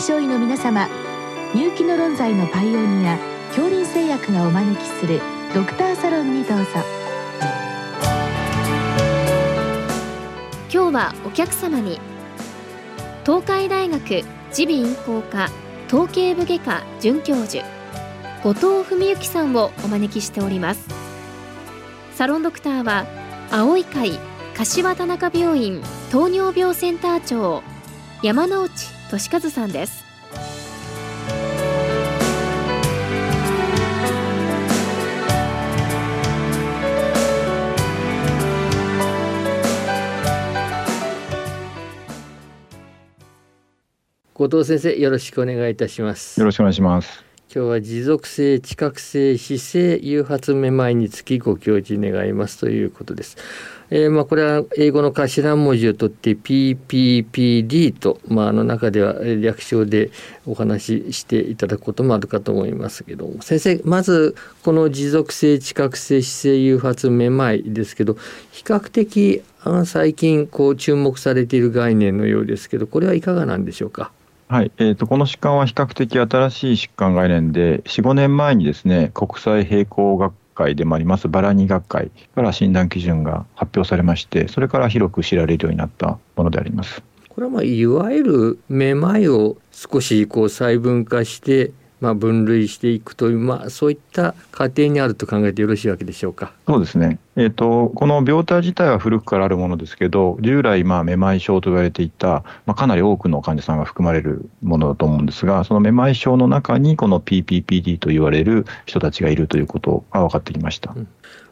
症医の皆様入気の論剤のパイオニア恐林製薬がお招きするドクターサロンにどうぞ。今日はお客様に東海大学耳鼻咽喉科統計部外科准教授後藤文幸さんをお招きしております。サロンドクターは青い会柏田中病院糖尿病センター長山内俊和さんです。後藤先生よろしくお願いいたします。よろしくお願いします。今日は持続性知覚性姿勢誘発めまいにつきご教示願いますということですえー、まあこれは英語の頭文字を取って PPPD と、まあ、あの中では略称でお話ししていただくこともあるかと思いますけども。先生まずこの持続性知覚性姿勢誘発めまいですけど比較的最近こう注目されている概念のようですけどこれはいかがなんでしょうか？はい、えーと、この疾患は比較的新しい疾患概念で、4、5年前にですね国際並行学会でもありますバラニ学会から診断基準が発表されまして、それから広く知られるようになったものであります。これはまあいわゆるめまいを少しこう細分化してまあ、分類していくという、まあ、そういった過程にあると考えてよろしいわけでしょうか。そうですね、えーと、この病態自体は古くからあるものですけど、従来、まあ、めまい症と言われていた、まあ、かなり多くの患者さんが含まれるものだと思うんですが、そのめまい症の中に、この PPPD と言われる人たちがいるということが分かってきました。うん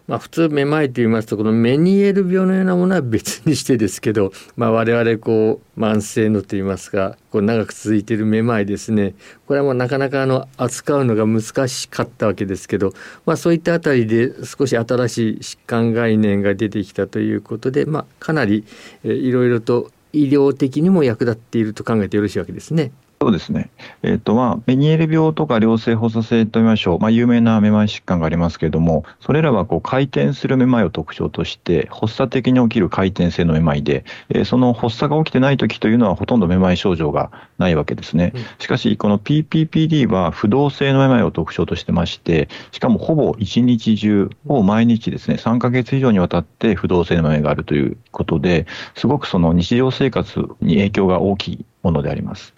まあ、普通めまいと言いますとこのメニエール病のようなものは別にしてですけど、まあ、我々こう慢性のと言いますかこう長く続いているめまいですねこれはもうなかなかあの扱うのが難しかったわけですけど、まあ、そういったあたりで少し新しい疾患概念が出てきたということで、まあ、かなり、いろいろと医療的にも役立っていると考えてよろしいわけですね。そうですね。えっ、ー、と、まあ、メニエール病とか良性発作性と言いましょう。まあ、有名なめまい疾患がありますけれども、それらはこう回転するめまいを特徴として、発作的に起きる回転性のめまいで、えー、その発作が起きてない時というのはほとんどめまい症状がないわけですね。しかし、この PPPD は不動性のめまいを特徴としてまして、しかもほぼ一日中、ほぼ毎日ですね、3ヶ月以上にわたって不動性のめまいがあるということで、すごくその日常生活に影響が大きいものであります。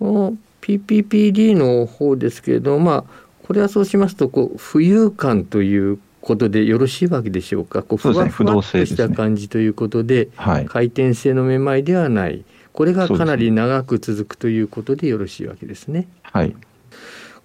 この PPPD の方ですけれども、まあ、これはそうしますとこう浮遊感ということでよろしいわけでしょうか？こうふわふわっとした感じということで、ねはい、回転性のめまいではないこれがかなり長く続くということでよろしいわけですね。はい、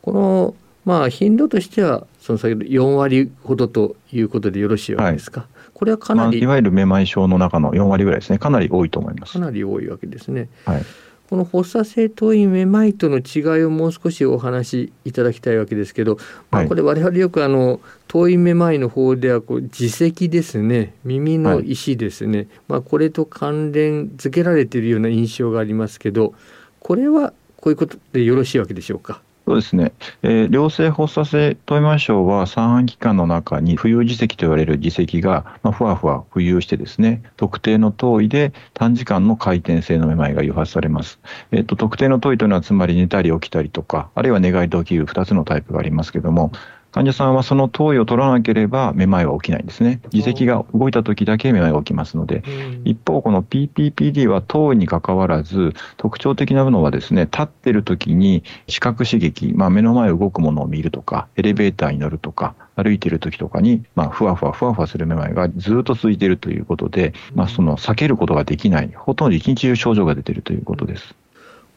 このまあ頻度としてはその先ほど4割ほどということでよろしいわけですか？はい、これはかなり、まあ、いわゆるめまい症の中の4割ぐらいですねかなり多いと思います。かなり多いわけですね。はいこの発作性頭位めまいとの違いをもう少しお話しいただきたいわけですけど、まあ、これ我々よくあの頭位めまいの方ではこう耳石ですね。耳の石ですね、はい、まあ、これと関連づけられているような印象がありますけどこれはこういうことでよろしいわけでしょうか？そうですね、えー、良性発作性問いましょうは三半規管の中に浮遊耳石と言われる耳石が、まあ、ふわふわ浮遊してですね特定の頭位で短時間の回転性のめまいが誘発されます、えーと、特定の頭位というのはつまり寝たり起きたりとかあるいは寝返りと起きる2つのタイプがありますけども患者さんはその投与を取らなければめまいは起きないんですね。耳石が動いた時だけめまいが起きますので、一方この PPPD は投与にかかわらず特徴的なものはですね、立ってる時に視覚刺激、まあ、目の前動くものを見るとか、エレベーターに乗るとか、歩いている時とかに、まあ、ふわふわふわふわするめまいがずっと続いているということで、まあ、その避けることができない、ほとんど一日中症状が出ているということです。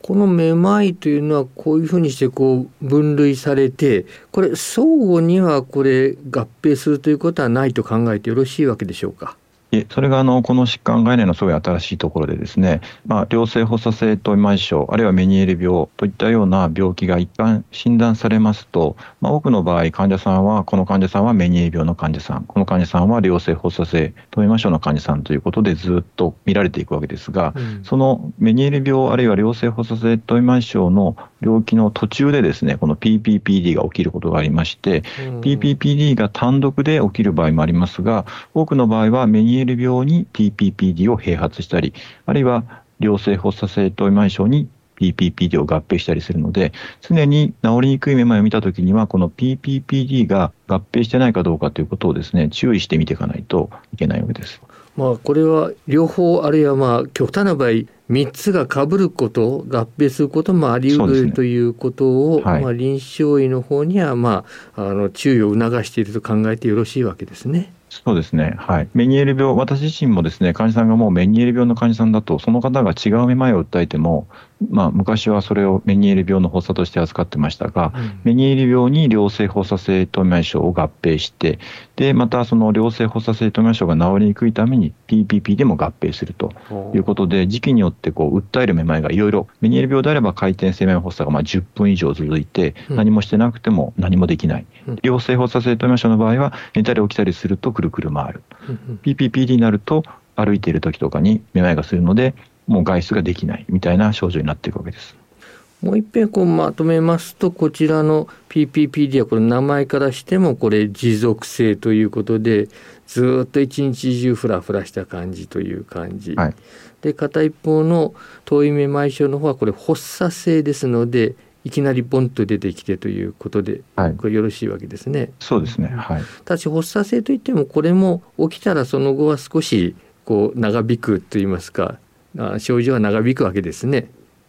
このめまいというのはこういうふうにしてこう分類されてこれ相互にはこれ合併するということはないと考えてよろしいわけでしょうか？えそれがあのこの疾患概念のすごい新しいところでですね、まあ、良性発作性頭位症あるいはメニエール病といったような病気が一般診断されますと、まあ、多くの場合患者さんはこの患者さんはメニエール病の患者さんこの患者さんは良性発作性頭位症の患者さんということでずっと見られていくわけですが、うん、そのメニエール病あるいは良性発作性頭位症の病気の途中でですねこの PPPD が起きることがありまして、うん、PPPD が単独で起きる場合もありますが多くの場合はメニエール病に PPPD を併発したり、あるいは良性発作性頭位慢症に PPPD を合併したりするので、常に治りにくいめまいを見たときには、この PPPD が合併してないかどうかということをですね、注意して見ていかないといけないわけです。まあ、これは両方あるいはまあ極端な場合3つがかぶること合併することもあり得る、ね、ということを、はい、まあ、臨床医の方には、まあ、あの注意を促していると考えてよろしいわけですね。そうですね。はい。メニエール病、私自身もですね、患者さんがもうメニエール病の患者さんだと、その方が違うめまいを訴えても、まあ、昔はそれをメニエール病の発作として扱ってましたが、うん、メニエール病に良性発作性糖尿症を合併して、で、またその良性発作性糖尿症が治りにくいために PPP でも合併するということで、時期によってこう訴えるめまいがいろいろ、メニエール病であれば回転性めまい発作がまあ10分以上続いて、何もしてなくても何もできない。うん、良性発作性糖尿症の場合は、寝たり起きたりするとくるくる回る。PPPD になると、歩いている時とかにめまいがするので、もう外出ができないみたいな症状になっていくわけです。もう一遍こうまとめますと、こちらの PPPD はこれ名前からしてもこれ持続性ということで、ずっと一日中フラフラした感じという感じ。はい、で、片一方の遠いめまい症の方はこれ発作性ですので、いきなりボンと出てきてということで、はい、これよろしいわけですね。そうですね。はい。ただし発作性といってもこれも起きたらその後は少しこう長引くと言いますか症状は長引くわけですね。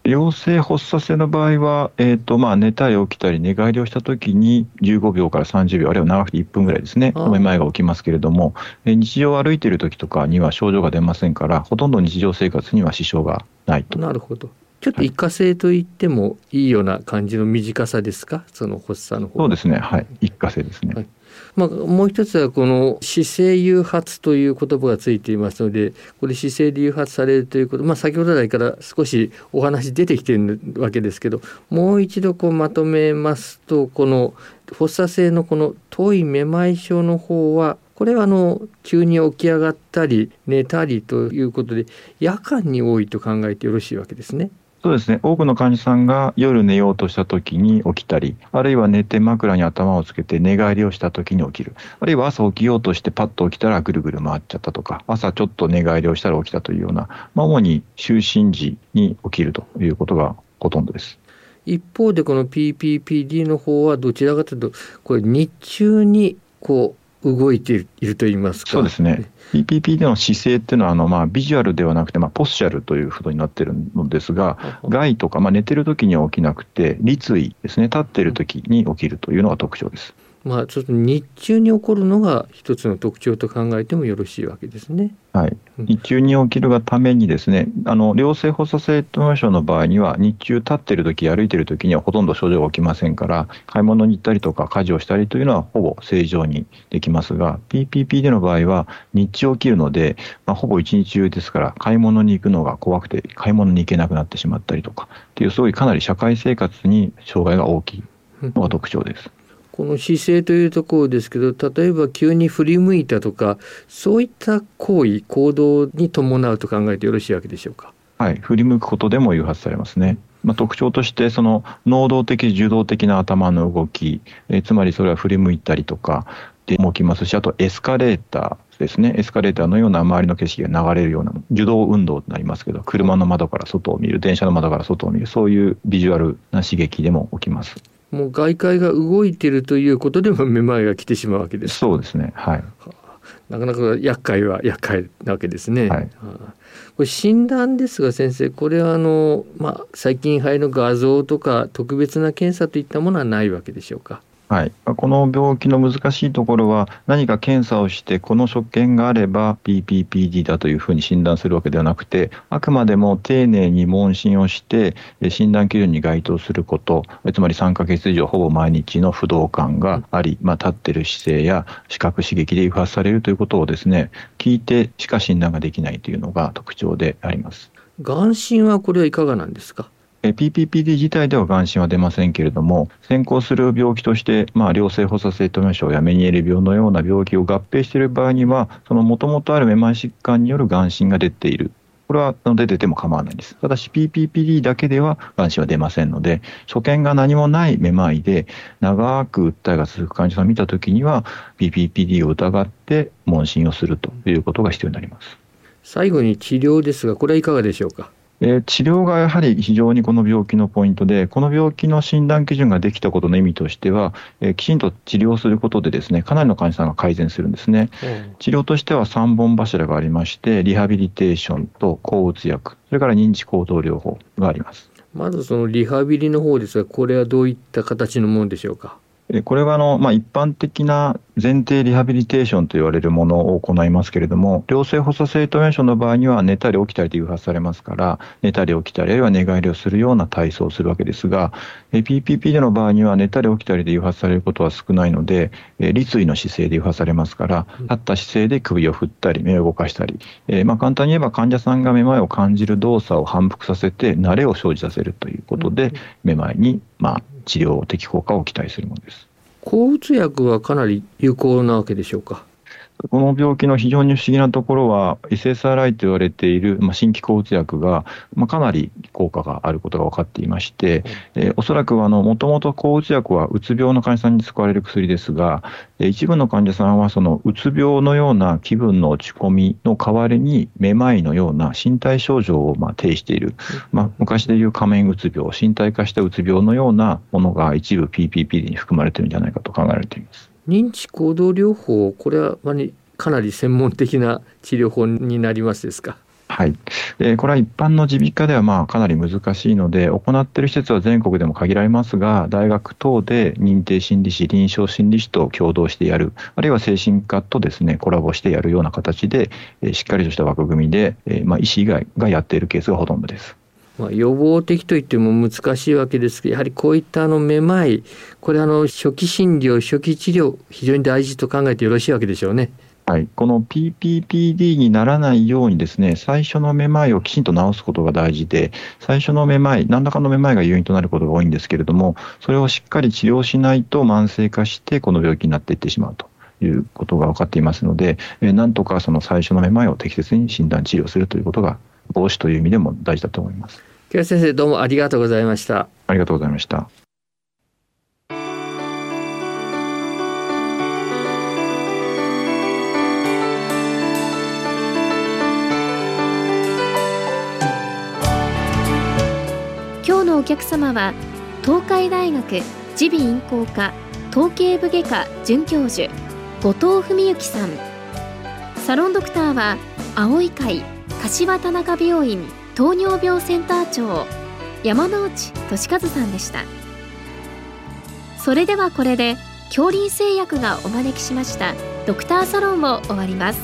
陽性発作性の場合は、えーとまあ、寝たり起きたり寝返りをしたときに15秒から30秒あるいは長くて1分ぐらいですねめまいが起きますけれども日常歩いているときとかには症状が出ませんからほとんど日常生活には支障がないと。なるほど。ちょっと一過性と言ってもいいような感じの短さですか、その発作の方。そうですね、はい、一過性ですね。はいまあ、もう一つはこの姿勢誘発という言葉がついていますのでこれ姿勢で誘発されるということ、まあ、先ほど来から少しお話出てきてるわけですけどもう一度こうまとめますとこの発作性のこの遠いめまい症の方はこれはあの急に起き上がったり寝たりということで夜間に多いと考えてよろしいわけですね。そうですね。多くの患者さんが夜寝ようとした時に起きたり、あるいは寝て枕に頭をつけて寝返りをした時に起きる。あるいは朝起きようとしてパッと起きたらぐるぐる回っちゃったとか、朝ちょっと寝返りをしたら起きたというような、まあ、主に就寝時に起きるということがほとんどです。一方でこの PPPD の方はどちらかというと、これ日中にこう動いていると言いますか。そうですね。PPP での姿勢っていうのは、あの、まあ、ビジュアルではなくて、まあ、ポスチャルということになってるのですが、害とか、まあ、寝てる時には起きなくて、立位ですね、立ってる時に起きるというのが特徴です。まあ、ちょっと日中に起こるのが一つの特徴と考えてもよろしいわけですね。はい、日中に起きるがためにですね、あの良性発作性糖尿症の場合には、日中立ってる時歩いてる時にはほとんど症状が起きませんから、買い物に行ったりとか家事をしたりというのはほぼ正常にできますが、PPP での場合は日中起きるので、まあ、ほぼ一日中ですから、買い物に行くのが怖くて、買い物に行けなくなってしまったりとかっていう、すごいかなり社会生活に障害が大きいのが特徴です。この姿勢というところですけど例えば急に振り向いたとかそういった行為行動に伴うと考えてよろしいわけでしょうか？はい、振り向くことでも誘発されますね。まあ、特徴として、その能動的、受動的な頭の動き、えつまりそれは振り向いたりとかでも起きますし、あとエスカレーターですね、エスカレーターのような周りの景色が流れるような受動運動になりますけど、車の窓から外を見る、電車の窓から外を見る、そういうビジュアルな刺激でも起きます。もう外界が動いているということでもめまいが来てしまうわけです。そうですね。はい。なかなか厄介は厄介なわけですね。はい、これ診断ですが先生これはあの、まあ、最近肺の画像とか特別な検査といったものはないわけでしょうか？はい、この病気の難しいところは、何か検査をして、この所見があれば PPPD だというふうに診断するわけではなくて、あくまでも丁寧に問診をして、診断基準に該当すること、つまり3ヶ月以上ほぼ毎日の不動感があり、まあ、立ってる姿勢や視覚刺激で誘発されるということをですね、聞いてしか診断ができないというのが特徴であります。眼診はこれはいかがなんですか？PPPD 自体では眼疹は出ませんけれども、先行する病気として、まあ、良性発作性糖尿症やメニエール病のような病気を合併している場合には、そのもともとあるめまい疾患による眼疹が出ている。これは出てても構わないんです。ただし PPPD だけでは眼疹は出ませんので、所見が何もないめまいで長く訴えが続く患者さんを見たときには PPPD を疑って問診をするということが必要になります。最後に治療ですが、これはいかがでしょうか？えー、治療がやはり非常にこの病気のポイントで、この病気の診断基準ができたことの意味としては、えー、きちんと治療することでですね、かなりの患者さんが改善するんですね。うん、治療としては3本柱がありまして、リハビリテーションと抗うつ薬、それから認知行動療法があります。まずそのリハビリの方ですが、これはどういった形のものでしょうか？これはあの、まあ、一般的な前提リハビリテーションと言われるものを行いますけれども、良性発作性トメーションの場合には寝たり起きたりと誘発されますから、寝たり起きたりあるいは寝返りをするような体操をするわけですが、PPP での場合には寝たり起きたりで誘発されることは少ないので、立位の姿勢で誘発されますから、立った姿勢で首を振ったり、目を動かしたり、えー、まあ簡単に言えば患者さんがめまいを感じる動作を反復させて、慣れを生じさせるということで、めまいに、まあ、治療的効果を期待するものです。抗うつ薬はかなり有効なわけでしょうか？この病気の非常に不思議なところは、SSRI と言われている、まあ、新規抗うつ薬が、まあ、かなり効果があることが分かっていまして、えー、おそらくもともと抗うつ薬はうつ病の患者さんに使われる薬ですが、えー、一部の患者さんはそのうつ病のような気分の落ち込みの代わりに、めまいのような身体症状をまあ呈している、まあ、昔でいう仮面うつ病、身体化したうつ病のようなものが一部 PPP に含まれているんじゃないかと考えられています。認知行動療法これはかなり専門的な治療法になりますですか？はい、え、これは一般の耳鼻科ではまあかなり難しいので、行っている施設は全国でも限られますが、大学等で認定心理師、臨床心理師と共同してやる、あるいは精神科とですねコラボしてやるような形で、え、しっかりとした枠組みで、え、まあ医師以外がやっているケースがほとんどです。まあ、予防的といっても難しいわけですけどやはりこういったあのめまいこれあの初期診療初期治療非常に大事と考えてよろしいわけでしょうね。はい、この PPPD にならないようにですね、最初のめまいをきちんと治すことが大事で、最初のめまい、何らかのめまいが誘因となることが多いんですけれども、それをしっかり治療しないと慢性化して、この病気になっていってしまうと。いうことが分かっていますので、えなんとかその最初のめまいを適切に診断治療するということが防止という意味でも大事だと思います。木谷先生どうもありがとうございました。ありがとうございました。お客様は東海大学耳鼻咽喉科統計部外科准教授後藤文幸さんサロンドクターは青い会柏田中病院糖尿病センター長山内俊和さんでした。それではこれで恐林製薬がお招きしましたドクターサロンを終わります。